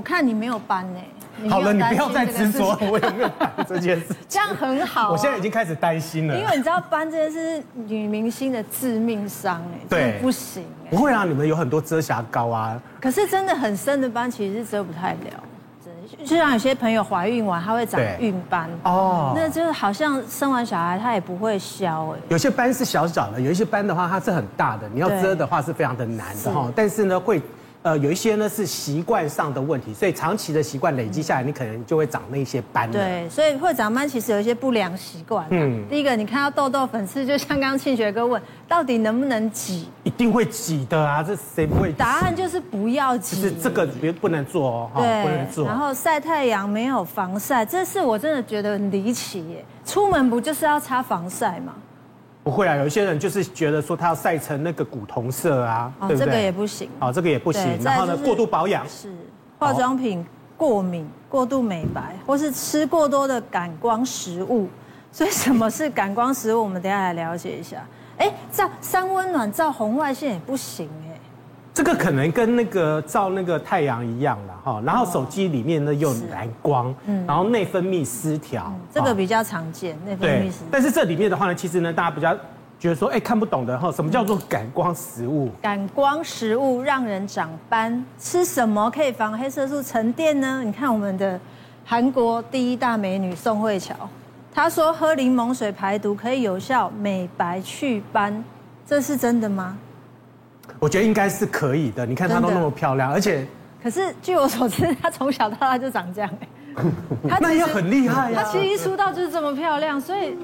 我看你没有斑呢。好了，你不要再执着我有没有斑这件事。这样很好、啊。我现在已经开始担心了，因为你知道斑这件事是女明星的致命伤哎，对，不行。不会啊，你们有很多遮瑕膏啊。可是真的很深的斑其实是遮不太了。就像有些朋友怀孕完，她会长孕斑哦，那就是好像生完小孩她也不会消哎。有些斑是小小的，有一些斑的话它是很大的，你要遮的话是非常的难的哈。但是呢会。呃，有一些呢是习惯上的问题，所以长期的习惯累积下来，你可能就会长那些斑。对，所以会长斑其实有一些不良习惯。嗯，第一个，你看到痘痘、粉刺，就像刚刚庆学哥问，到底能不能挤？一定会挤的啊，这谁不会？答案就是不要挤。就是这个别不能做哦，对，不能做。然后晒太阳没有防晒，这是我真的觉得很离奇耶。出门不就是要擦防晒吗？不会啊，有一些人就是觉得说他要晒成那个古铜色啊，对不对？这个也不行。哦，这个也不行。然后呢，过度保养是化妆品过敏、过度美白，或是吃过多的感光食物。所以什么是感光食物？我们等下来了解一下。哎，照三温暖、照红外线也不行哎。这个可能跟那个照那个太阳一样了哈，然后手机里面呢又蓝光，嗯，然后内分泌失调，这个比较常见，内分泌失调。但是这里面的话呢，其实呢，大家比较觉得说，哎，看不懂的哈，什么叫做感光食物？感光食物让人长斑，吃什么可以防黑色素沉淀呢？你看我们的韩国第一大美女宋慧乔，她说喝柠檬水排毒可以有效美白祛斑，这是真的吗？我觉得应该是可以的。你看她都那么漂亮，而且，可是据我所知，她从小到大就长这样 她。那也很厉害呀。她其实一出道就是这么漂亮，所以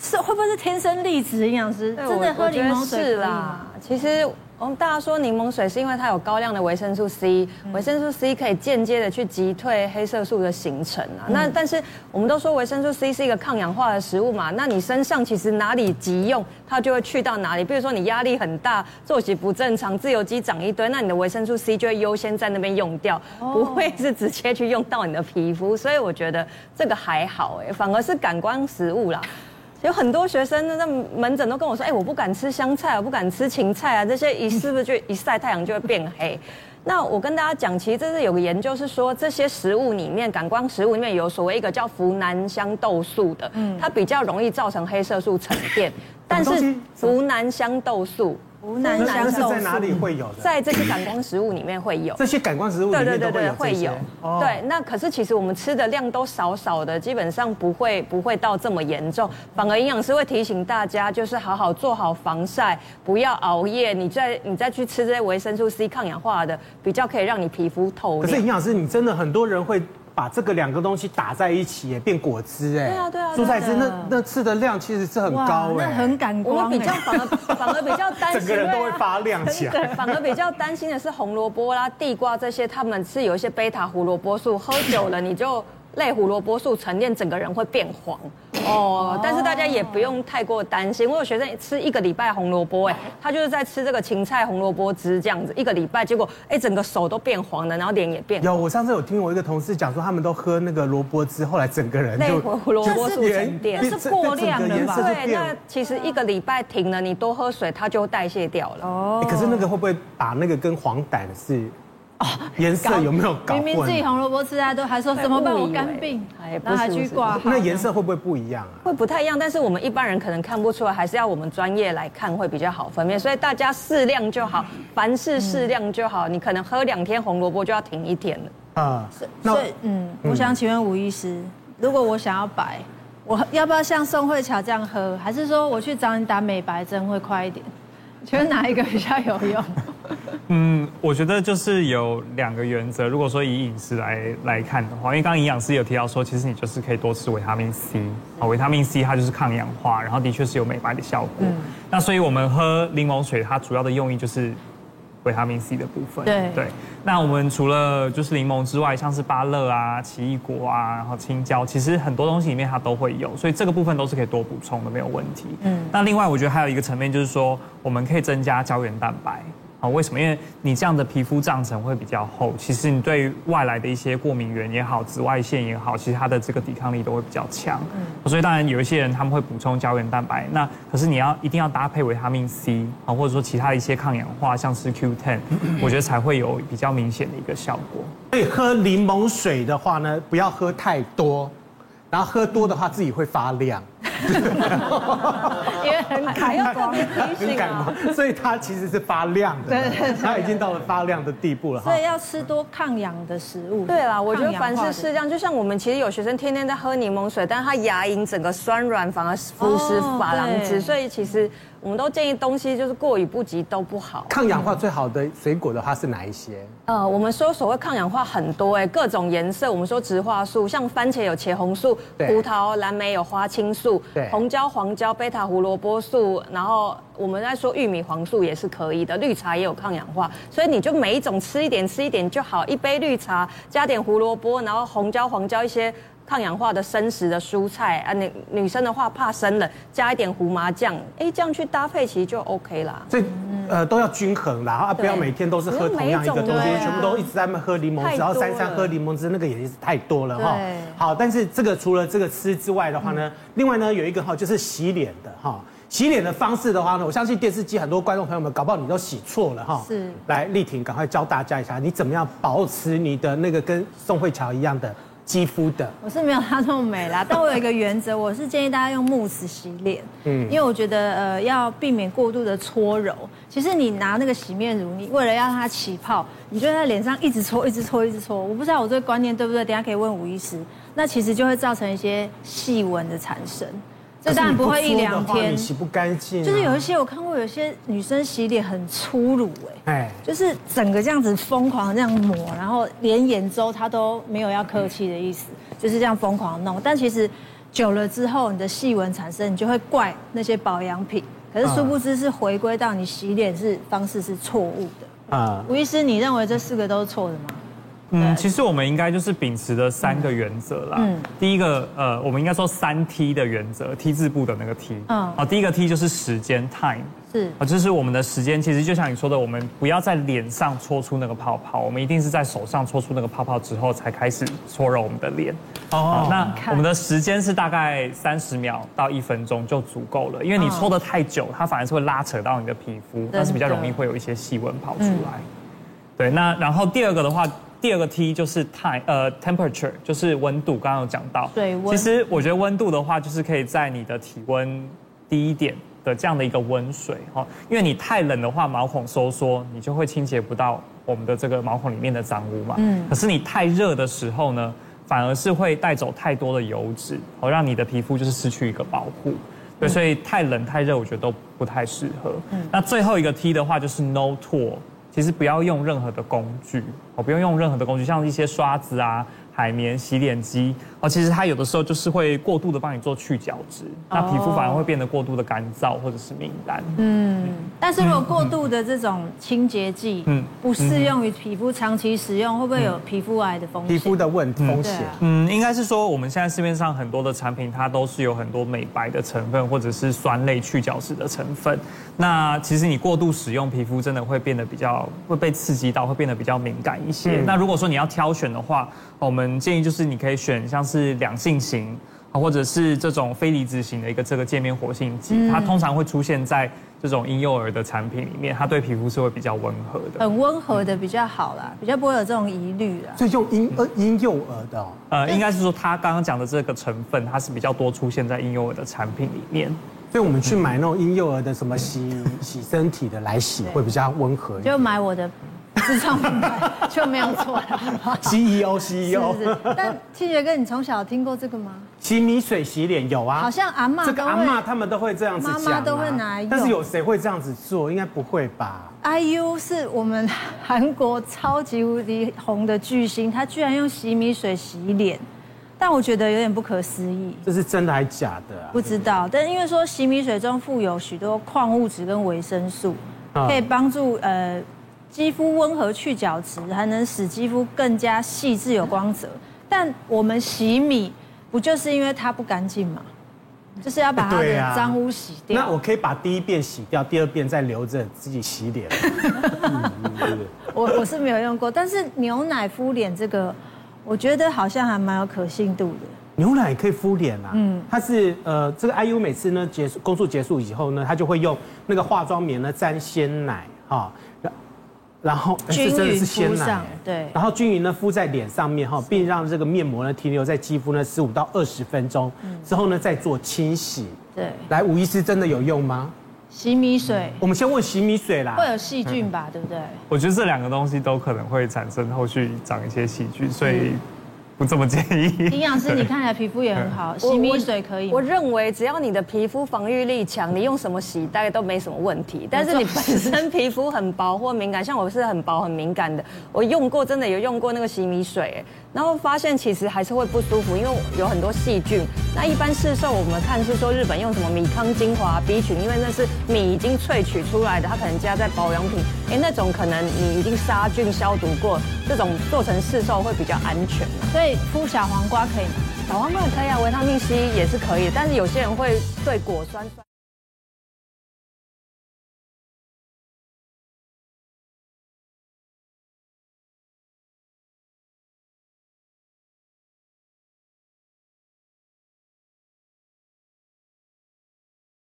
是会不会是天生丽质？营养师真的喝柠檬水啦。其实。我们大家说柠檬水是因为它有高量的维生素 C，维生素 C 可以间接的去击退黑色素的形成啊。那但是我们都说维生素 C 是一个抗氧化的食物嘛，那你身上其实哪里急用，它就会去到哪里。比如说你压力很大，作息不正常，自由基长一堆，那你的维生素 C 就会优先在那边用掉，不会是直接去用到你的皮肤。所以我觉得这个还好哎，反而是感官食物啦。有很多学生呢，在门诊都跟我说：“哎，我不敢吃香菜，我不敢吃芹菜啊，这些一是不是就一晒太阳就会变黑？”那我跟大家讲，其实这是有个研究是说，这些食物里面，感光食物里面有所谓一个叫呋喃香豆素的，它比较容易造成黑色素沉淀，但是呋喃香豆素。湖南香是在哪里会有的？在这些感光食物里面会有。这些感光食物里面都会有。对对对对，会有。哦、对，那可是其实我们吃的量都少少的，基本上不会不会到这么严重。反而营养师会提醒大家，就是好好做好防晒，不要熬夜。你再你再去吃这些维生素 C 抗氧化的，比较可以让你皮肤透亮。可是营养师，你真的很多人会。把这个两个东西打在一起，也变果汁哎。对啊对啊。蔬菜汁那那吃的量其实是很高哎。那很感光。我们比较反而反而比较担心。整个人都会发亮起来。反而比较担心的是红萝卜啦、地瓜这些，他们是有一些贝塔胡萝卜素，喝久了你就。类胡萝卜素沉淀，整个人会变黄哦。但是大家也不用太过担心。我有学生吃一个礼拜红萝卜，哎，他就是在吃这个芹菜红萝卜汁这样子，一个礼拜，结果哎，整个手都变黄了，然后脸也变。有，我上次有听我一个同事讲说，他们都喝那个萝卜汁，后来整个人就类胡萝卜素沉淀，那是过量的嘛？对，那其实一个礼拜停了，你多喝水，它就代谢掉了。哦。可是那个会不会把那个跟黄疸是？哦，颜色有没有搞混？明明自己红萝卜吃啊，都还说怎么办？我肝病，那还去挂。那颜色会不会不一样啊？会不太一样，但是我们一般人可能看不出来，还是要我们专业来看会比较好分辨。所以大家适量就好，凡事适量就好。你可能喝两天红萝卜就要停一天了。啊，所以嗯，我想请问吴医师，如果我想要白，我要不要像宋慧乔这样喝，还是说我去找你打美白针会快一点？觉得哪一个比较有用？嗯，我觉得就是有两个原则。如果说以饮食来来看的话，因为刚刚营养师有提到说，其实你就是可以多吃维他命 C 啊，维他命 C 它就是抗氧化，然后的确是有美白的效果。嗯，那所以我们喝柠檬水，它主要的用意就是维他命 C 的部分。对对。那我们除了就是柠檬之外，像是芭乐啊、奇异果啊，然后青椒，其实很多东西里面它都会有，所以这个部分都是可以多补充的，没有问题。嗯。那另外我觉得还有一个层面就是说，我们可以增加胶原蛋白。好，为什么？因为你这样的皮肤脏层会比较厚，其实你对于外来的一些过敏源也好、紫外线也好，其实它的这个抵抗力都会比较强。嗯，所以当然有一些人他们会补充胶原蛋白，那可是你要一定要搭配维他命 C 啊，或者说其他的一些抗氧化，像是 Q10，我觉得才会有比较明显的一个效果。所以喝柠檬水的话呢，不要喝太多，然后喝多的话自己会发亮。因为很感又特别提醒啊，所以它其实是发亮的，对对，它已经到了发亮的地步了。所以要吃多抗氧的食物。对啦，我觉得凡事适量，就像我们其实有学生天天在喝柠檬水，但是他牙龈整个酸软，反而腐蚀珐琅质，所以其实。我们都建议东西就是过犹不及都不好。抗氧化最好的水果的话是哪一些？呃，我们说所谓抗氧化很多哎，各种颜色。我们说植化素，像番茄有茄红素，葡萄、蓝莓有花青素，对，红椒、黄椒、贝塔胡萝卜素，然后我们在说玉米黄素也是可以的。绿茶也有抗氧化，所以你就每一种吃一点，吃一点就好。一杯绿茶加点胡萝卜，然后红椒、黄椒一些。抗氧化的生食的蔬菜啊，女女生的话怕生冷，加一点胡麻酱，哎，这样去搭配其实就 OK 啦。所以呃都要均衡啦，啊不要每天都是喝同样一个东西，全部都一直在那喝柠檬汁，然后三餐喝柠檬汁，那个也是太多了哈。好，但是这个除了这个吃之外的话呢，另外呢有一个哈就是洗脸的哈，洗脸的方式的话呢，我相信电视机很多观众朋友们搞不好你都洗错了哈。是。来丽婷赶快教大家一下，你怎么样保持你的那个跟宋慧乔一样的。肌肤的，我是没有她那么美啦，但我有一个原则，我是建议大家用慕斯洗脸，嗯，因为我觉得呃要避免过度的搓揉。其实你拿那个洗面乳，你为了要让它起泡，你就在脸上一直搓，一直搓，一直搓。我不知道我这个观念对不对，等下可以问吴医师。那其实就会造成一些细纹的产生。这当然不会一两天，你洗不干净。就是有一些我看过，有些女生洗脸很粗鲁，哎，就是整个这样子疯狂这样抹，然后连眼周她都没有要客气的意思，就是这样疯狂弄。但其实久了之后，你的细纹产生，你就会怪那些保养品。可是殊不知是回归到你洗脸是方式是错误的。啊，吴医师，你认为这四个都是错的吗？嗯，其实我们应该就是秉持的三个原则啦。嗯，第一个，呃，我们应该说三 T 的原则，T 字部的那个 T。嗯，好，第一个 T 就是时间，time。是，啊，就是我们的时间，其实就像你说的，我们不要在脸上搓出那个泡泡，我们一定是在手上搓出那个泡泡之后，才开始搓揉我们的脸。哦，那我们的时间是大概三十秒到一分钟就足够了，因为你搓的太久，它反而是会拉扯到你的皮肤，但是比较容易会有一些细纹跑出来。对，那然后第二个的话。第二个 T 就是 time，呃，temperature 就是温度。刚刚有讲到，对，其实我觉得温度的话，就是可以在你的体温低一点的这样的一个温水哈，因为你太冷的话，毛孔收缩，你就会清洁不到我们的这个毛孔里面的脏污嘛。嗯。可是你太热的时候呢，反而是会带走太多的油脂，哦，让你的皮肤就是失去一个保护。对，所以太冷太热，我觉得都不太适合。嗯。那最后一个 T 的话，就是 no tool。其实不要用任何的工具，哦，不用用任何的工具，像一些刷子啊。海绵洗脸机哦，其实它有的时候就是会过度的帮你做去角质，那皮肤反而会变得过度的干燥或者是敏感。嗯，但是如果过度的这种清洁剂，嗯，不适用于皮肤，长期使用会不会有皮肤癌的风险？皮肤的问题风险？嗯，应该是说我们现在市面上很多的产品，它都是有很多美白的成分或者是酸类去角质的成分。那其实你过度使用，皮肤真的会变得比较会被刺激到，会变得比较敏感一些。那如果说你要挑选的话，我们建议就是你可以选像是两性型啊，或者是这种非离子型的一个这个界面活性剂，它通常会出现在这种婴幼儿的产品里面，它对皮肤是会比较温和的，很温和的比较好啦，比较不会有这种疑虑啦。所以就婴呃婴幼儿的，呃，应该是说他刚刚讲的这个成分，它是比较多出现在婴幼儿的产品里面，所以我们去买那种婴幼儿的什么洗洗身体的来洗，会比较温和一点。就买我的。自创品牌就没有错了。CEO CEO，是是。但七杰哥，你从小听过这个吗？洗米水洗脸有啊，好像阿嬷，这个阿妈他们都会这样子讲，妈妈都会拿。但是有谁会这样子做？应该不会吧？IU 是我们韩国超级无敌红的巨星，他居然用洗米水洗脸，但我觉得有点不可思议。这是真的还是假的啊？不知道，但因为说洗米水中富有许多矿物质跟维生素，可以帮助呃。肌肤温和去角质，还能使肌肤更加细致有光泽。但我们洗米不就是因为它不干净吗？就是要把它的脏污洗掉。那我可以把第一遍洗掉，第二遍再留着自己洗脸。我我是没有用过，但是牛奶敷脸这个，我觉得好像还蛮有可信度的。牛奶可以敷脸啊？嗯，它是呃，这个 IU 每次呢结束工作结束以后呢，他就会用那个化妆棉呢沾鲜奶哈。然后均匀敷上，对，然后均匀呢敷在脸上面哈，并让这个面膜呢停留在肌肤呢十五到二十分钟，之后呢再做清洗。对，来，吴医师真的有用吗？洗米水，我们先问洗米水啦。会有细菌吧，对不对？我觉得这两个东西都可能会产生后续长一些细菌，所以。不这么建议。营养师，你看起来皮肤也很好，洗米水可以。我认为只要你的皮肤防御力强，你用什么洗大概都没什么问题。但是你本身皮肤很薄或敏感，像我是很薄很敏感的，我用过真的有用过那个洗米水，然后发现其实还是会不舒服，因为有很多细菌。那一般市售我们看是说日本用什么米糠精华 B 群，因为那是米已经萃取出来的，它可能加在保养品，哎，那种可能你已经杀菌消毒过，这种做成市售会比较安全。所以敷小黄瓜可以吗？小黄瓜也可以啊，维他命 C 也是可以，但是有些人会对果酸酸。